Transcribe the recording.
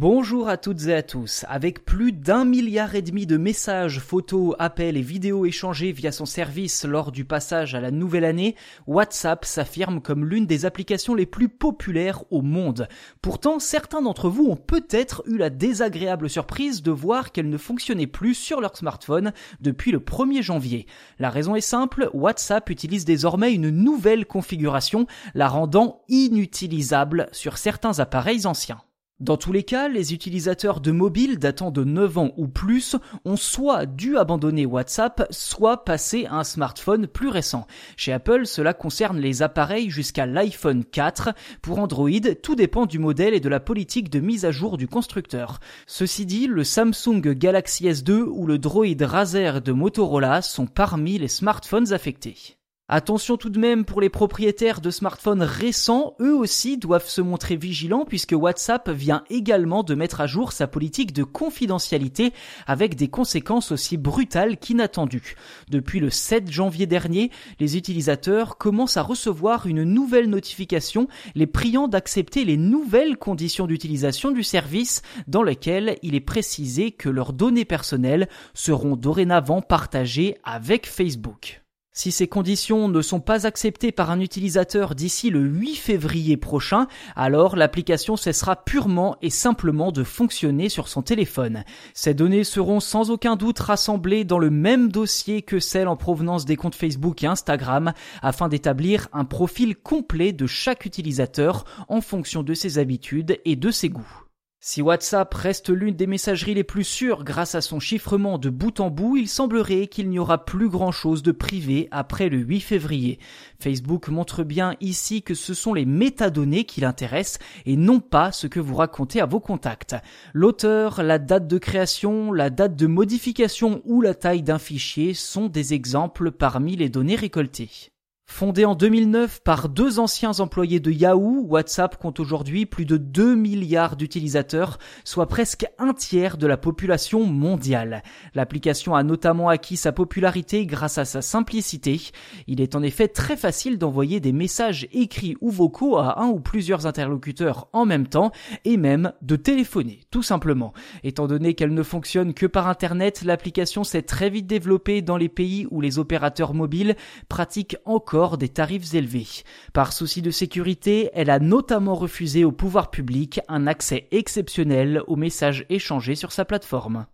Bonjour à toutes et à tous. Avec plus d'un milliard et demi de messages, photos, appels et vidéos échangés via son service lors du passage à la nouvelle année, WhatsApp s'affirme comme l'une des applications les plus populaires au monde. Pourtant, certains d'entre vous ont peut-être eu la désagréable surprise de voir qu'elle ne fonctionnait plus sur leur smartphone depuis le 1er janvier. La raison est simple, WhatsApp utilise désormais une nouvelle configuration, la rendant inutilisable sur certains appareils anciens. Dans tous les cas, les utilisateurs de mobile datant de 9 ans ou plus ont soit dû abandonner WhatsApp, soit passer à un smartphone plus récent. Chez Apple, cela concerne les appareils jusqu'à l'iPhone 4. Pour Android, tout dépend du modèle et de la politique de mise à jour du constructeur. Ceci dit, le Samsung Galaxy S2 ou le Droid Razer de Motorola sont parmi les smartphones affectés. Attention tout de même pour les propriétaires de smartphones récents, eux aussi doivent se montrer vigilants puisque WhatsApp vient également de mettre à jour sa politique de confidentialité avec des conséquences aussi brutales qu'inattendues. Depuis le 7 janvier dernier, les utilisateurs commencent à recevoir une nouvelle notification les priant d'accepter les nouvelles conditions d'utilisation du service dans lesquelles il est précisé que leurs données personnelles seront dorénavant partagées avec Facebook. Si ces conditions ne sont pas acceptées par un utilisateur d'ici le 8 février prochain, alors l'application cessera purement et simplement de fonctionner sur son téléphone. Ces données seront sans aucun doute rassemblées dans le même dossier que celles en provenance des comptes Facebook et Instagram afin d'établir un profil complet de chaque utilisateur en fonction de ses habitudes et de ses goûts. Si WhatsApp reste l'une des messageries les plus sûres grâce à son chiffrement de bout en bout, il semblerait qu'il n'y aura plus grand chose de privé après le 8 février. Facebook montre bien ici que ce sont les métadonnées qui l'intéressent et non pas ce que vous racontez à vos contacts. L'auteur, la date de création, la date de modification ou la taille d'un fichier sont des exemples parmi les données récoltées. Fondé en 2009 par deux anciens employés de Yahoo, WhatsApp compte aujourd'hui plus de 2 milliards d'utilisateurs, soit presque un tiers de la population mondiale. L'application a notamment acquis sa popularité grâce à sa simplicité. Il est en effet très facile d'envoyer des messages écrits ou vocaux à un ou plusieurs interlocuteurs en même temps et même de téléphoner, tout simplement. Étant donné qu'elle ne fonctionne que par Internet, l'application s'est très vite développée dans les pays où les opérateurs mobiles pratiquent des tarifs élevés. Par souci de sécurité, elle a notamment refusé au pouvoir public un accès exceptionnel aux messages échangés sur sa plateforme.